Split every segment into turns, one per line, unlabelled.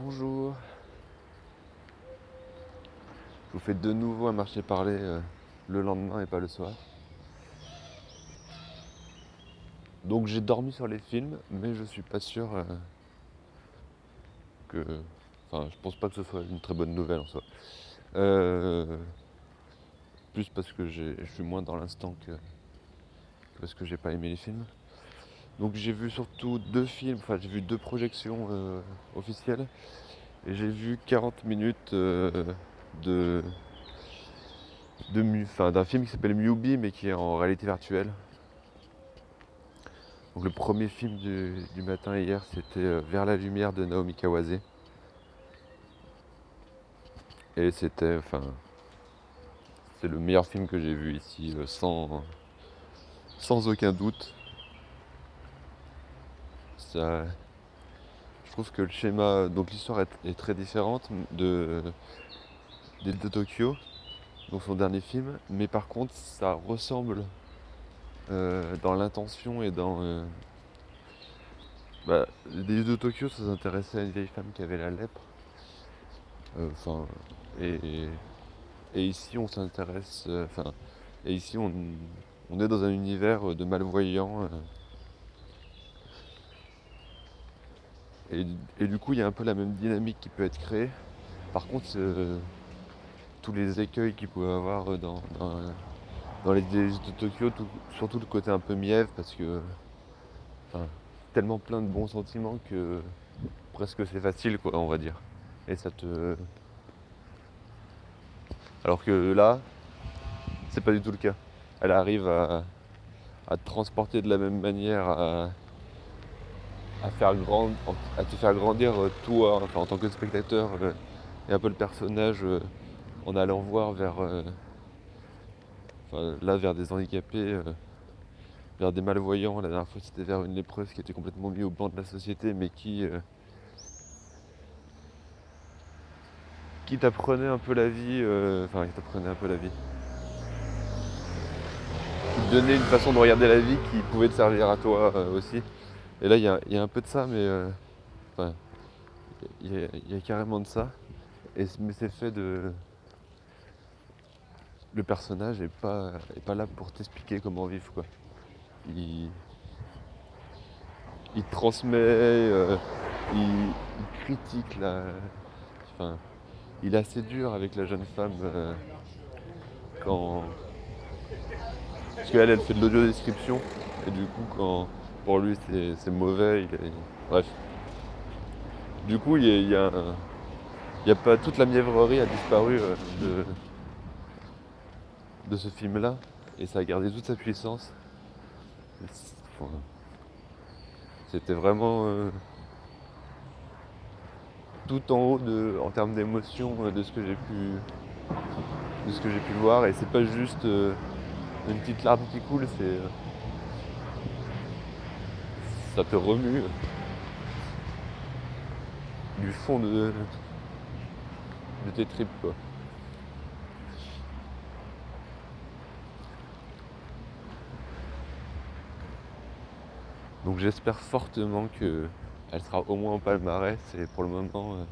Bonjour. Je vous fais de nouveau un marché parler euh, le lendemain et pas le soir. Donc j'ai dormi sur les films, mais je suis pas sûr euh, que. Enfin, je pense pas que ce soit une très bonne nouvelle en soi. Euh, plus parce que je suis moins dans l'instant que, que parce que j'ai pas aimé les films. Donc j'ai vu surtout deux films, enfin j'ai vu deux projections euh, officielles et j'ai vu 40 minutes euh, de, d'un film qui s'appelle Mubi mais qui est en réalité virtuelle. Donc le premier film du, matin hier c'était euh, Vers la lumière de Naomi Kawase. Et c'était enfin c'est le meilleur film que j'ai vu ici sans, sans aucun doute je trouve que le schéma, donc l'histoire est, très différente de, de, Tokyo, donc son dernier film, mais par contre ça ressemble euh, dans l'intention et dans. Euh, bah, les de Tokyo, s'intéressait à une vieille femme qui avait la lèpre. Euh, enfin, et, et, ici on s'intéresse. Enfin, et ici on, on, est dans un univers de malvoyants. Et, du coup, il y a un peu la même dynamique qui peut être créée. Par contre, euh, tous les écueils qu'il pouvait avoir dans, dans, les de Tokyo, surtout le côté un peu mièvre, parce que tellement plein de bons sentiments que presque c'est facile, quoi, on va dire. Et ça te. Alors que là, c'est pas du tout le cas. Elle arrive à, à te transporter de la même manière à, à, te faire grandir euh, toi, enfin, en tant que spectateur, euh, et un peu le personnage euh, en allant voir vers, là, vers des handicapés, vers des malvoyants. La dernière fois, c'était vers une lépreuse qui était complètement mise au banc de la société, mais qui, qui t'apprenait un peu la vie, enfin, qui t'apprenait un peu la vie. Qui te donnait une façon de regarder la vie qui pouvait te servir à toi aussi. Et là, il y a, un peu de ça, mais euh, il y, a carrément de ça. Et, mais c'est fait de. Le personnage n'est pas, est pas là pour t'expliquer comment vivre. Quoi. Il, il transmet, euh, il, critique la. Enfin, il est assez dur avec la jeune femme euh, quand. Parce qu'elle, elle fait de l'audio description. Et du coup, quand pour lui c'est mauvais. bref. Du coup, il y a, pas toute la mièvrerie a disparu euh, de, de ce film-là et ça a gardé toute sa puissance. C'était vraiment euh, tout en haut de, en termes d'émotion euh, de ce que j'ai pu de ce que j'ai pu voir et c'est pas juste une petite larme qui coule, c'est ça te remue du fond de, tes tripes quoi. Donc j'espère fortement que elle sera au moins en palmarès et pour le moment, euh,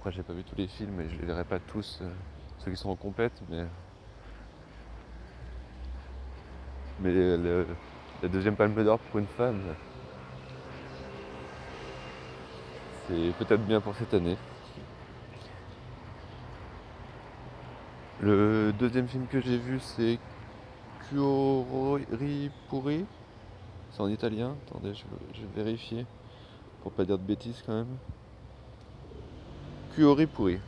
après j'ai pas vu tous les films et je les verrai pas tous, euh, ceux qui sont en complète, mais mais la deuxième palme d'or pour une femme, c'est peut-être bien pour cette année. Le deuxième film que j'ai vu, c'est Puri. C'est en italien. Attendez, je, vais vérifier pour pas dire de bêtises quand même. Puri.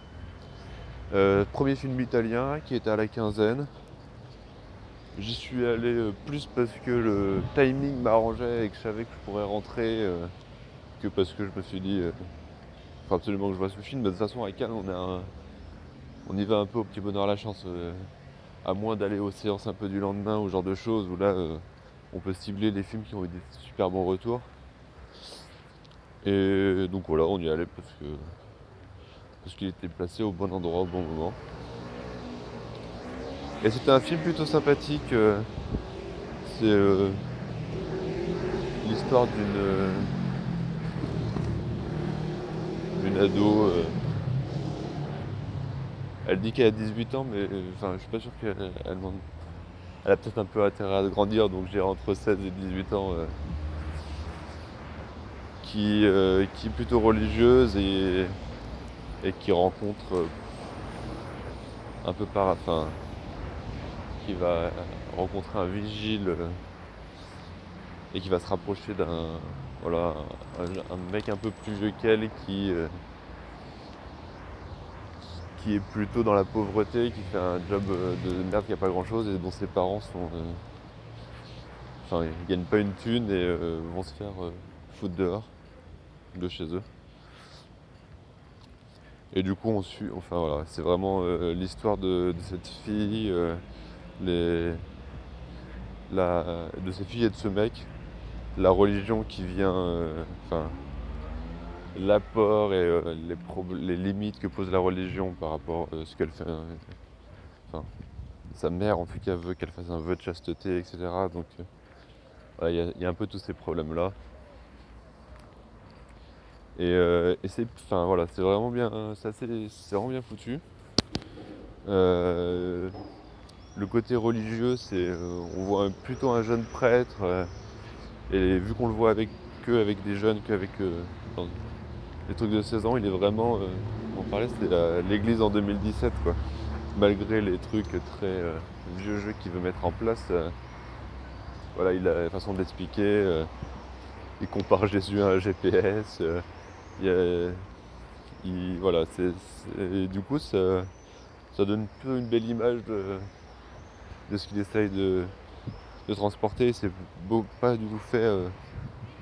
Euh, premier film italien qui était à la quinzaine. J'y suis allé euh, plus parce que le timing m'arrangeait et que je savais que je pourrais rentrer euh, que parce que je me suis dit, il faut absolument que je vois ce film. Mais de toute façon, à Cannes, on, on y va un peu au petit bonheur la chance. à moins d'aller aux séances un peu du lendemain ou genre de choses, où là, on peut cibler les films qui ont eu des super bons retours. Et donc voilà, on y allait parce que parce qu'il était placé au bon endroit au bon moment. Et c'était un film plutôt sympathique. Euh, c'est euh, l'histoire d'une ado. Elle dit qu'elle a 18 ans, mais enfin, je suis pas sûr qu'elle elle, a peut-être un peu intérêt à grandir, donc j'ai entre 16 et 18 ans. qui, qui est plutôt religieuse et, et qui rencontre un peu par. Enfin, qui va rencontrer un vigile euh, et qui va se rapprocher d'un voilà, un, mec un peu plus vieux qu'elle qui, euh, qui est plutôt dans la pauvreté, qui fait un job euh, de merde qui a pas grand chose et dont ses parents sont. ils gagnent pas une thune et vont se faire foutre dehors de chez eux. Et du coup, on suit, enfin voilà, c'est vraiment l'histoire de, cette fille, les, de ces filles et de ce mec, la religion qui vient, euh, enfin, l'apport et euh, les, limites que pose la religion par rapport à ce qu'elle fait. Euh, enfin, sa mère en tout cas veut qu'elle fasse un vœu de chasteté, etc. Donc il y, a un peu tous ces problèmes-là. Et, c'est enfin, voilà, vraiment bien, c'est vraiment bien foutu le côté religieux, c'est euh, on voit plutôt un jeune prêtre, euh, et vu qu'on le voit avec que avec des jeunes, qu'avec euh, les trucs de 16 ans, il est vraiment, on parlait, c'était l'église en 2017, quoi. Malgré les trucs très vieux jeux qu'il veut mettre en place, voilà, il a la façon d'expliquer, il compare Jésus à un GPS, il, voilà, c'est, du coup, ça, ça donne une belle image de de ce qu'il essaye de, transporter. C'est pas du tout fait euh,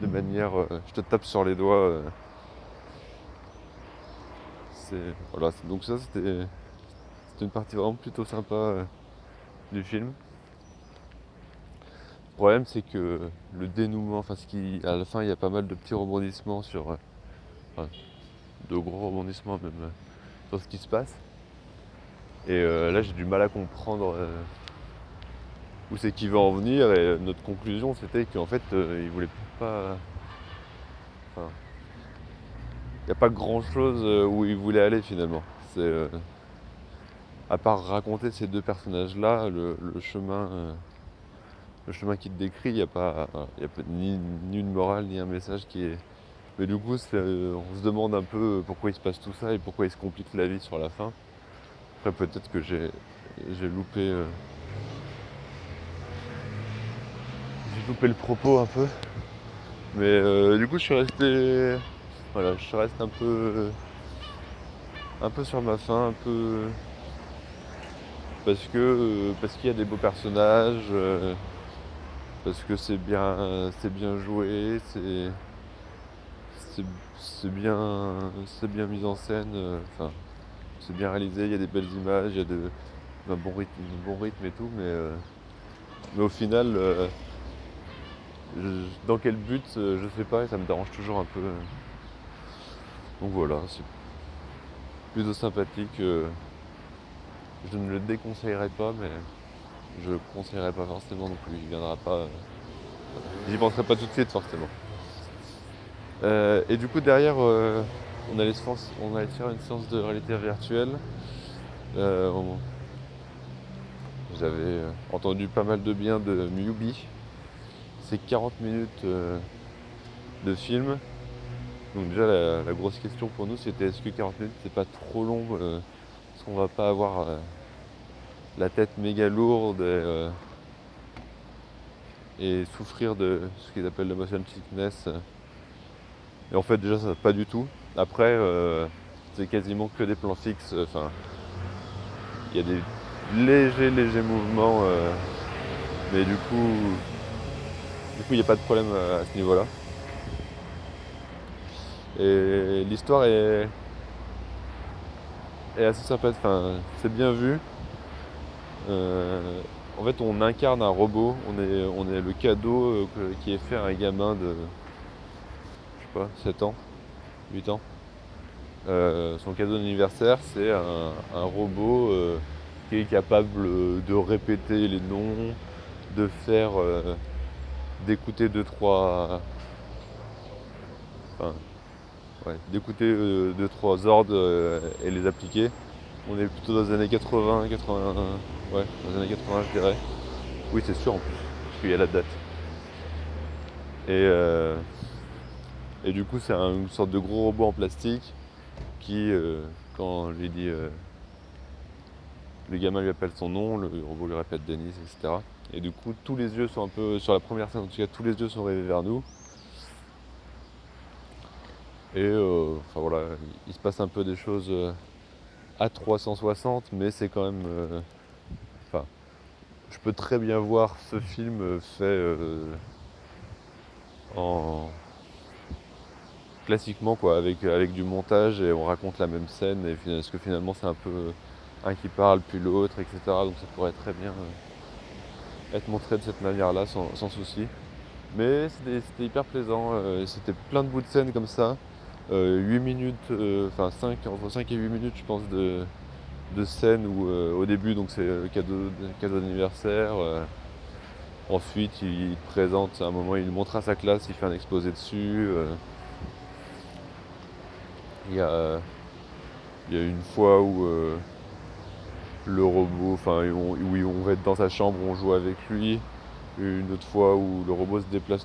de manière euh, je te tape sur les doigts. Euh. c'est voilà, donc ça c'était une partie vraiment plutôt sympa du film. Le problème c'est que le dénouement, enfin ce qui à la fin il y a pas mal de petits rebondissements sur de gros rebondissements même sur ce qui se passe. Et là j'ai du mal à comprendre où c'est qu'il veut en venir. Et notre conclusion, c'était qu'en fait, euh, il voulait pas. Enfin, il n'y a pas grand chose euh, où il voulait aller finalement. C'est euh, à part raconter ces deux personnages-là, le, chemin, le chemin qu'il décrit, il n'y a pas, y a ni, ni, une morale ni un message qui est. Mais du coup, on se demande un peu pourquoi il se passe tout ça et pourquoi il se complique la vie sur la fin. Après, peut-être que j'ai loupé j'ai loupé le propos un peu. Mais euh, du coup je suis resté. Voilà, je reste un peu. un peu sur ma faim, un peu. Parce que euh, parce qu'il y a des beaux personnages, euh, parce que c'est bien c'est bien joué, c'est. C'est bien. c'est bien mis en scène, enfin c'est bien réalisé, il y a des belles images, il y a de, un bon rythme, un bon rythme et tout, mais, mais au final dans quel but, euh, je sais pas, et ça me dérange toujours un peu. Donc voilà, c'est plutôt sympathique. Euh, je ne le déconseillerais pas, mais je le conseillerais pas forcément non plus. Il viendra pas. Euh, j'y penserai pas tout de suite forcément. et du coup derrière, on, allait se on allait faire une séance de réalité virtuelle. J'avais entendu pas mal de bien de Mubi, 40 minutes euh, de film. Donc déjà la, grosse question pour nous c'était est-ce que 40 minutes c'est pas trop long euh, Est-ce qu'on va pas avoir euh, la tête méga lourde et, souffrir de ce qu'ils appellent le motion sickness Et en fait déjà ça pas du tout. Après c'est quasiment que des plans fixes. Enfin il y a des légers légers mouvements mais du coup du coup, il n'y a pas de problème euh, à ce niveau-là. Et l'histoire est, assez sympa. Enfin, c'est bien vu. Euh, en fait, on incarne un robot. On est, on est le cadeau euh, qui est fait à un gamin de, je sais pas, 7 ans, 8 ans. son cadeau d'anniversaire, c'est un, robot qui est capable de répéter les noms, de faire d'écouter deux trois enfin, ouais, d'écouter euh, deux trois ordres euh, et les appliquer. On est plutôt dans les années 80, 80, ouais, dans les années 80 je dirais. Oui c'est sûr en plus, parce qu'il y a la date. Et, euh, et du coup c'est un- une sorte de gros robot en plastique qui, euh, quand on lui dit, euh, le gamin lui appelle son nom, le robot lui répète Denis, etc. Et du coup tous les yeux sont un peu, sur la première scène en tout cas, tous les yeux sont rivés vers nous. Et euh, enfin voilà, il se passe un peu des choses euh, à 360, mais c'est quand même. euh, Enfin, je peux très bien voir ce film fait en classiquement quoi, avec, avec du montage et on raconte la même scène et parce que finalement c'est un peu un qui parle puis l'autre, etc. Donc ça pourrait très bien euh, être montré de cette manière-là sans, sans souci. Mais c'était hyper plaisant, euh, c'était plein de bouts de scène comme ça. Euh, 8 minutes, euh, enfin 5, entre 5 et 8 minutes je pense de, de scène où au début donc c'est le cadeau, cadeau d'anniversaire. ensuite il te présente à un moment, il montre à sa classe, il fait un exposé dessus. euh, il, y a, il y a une fois où euh, le robot, enfin où on, va être dans sa chambre, on joue avec lui. Une autre fois où le robot se déplace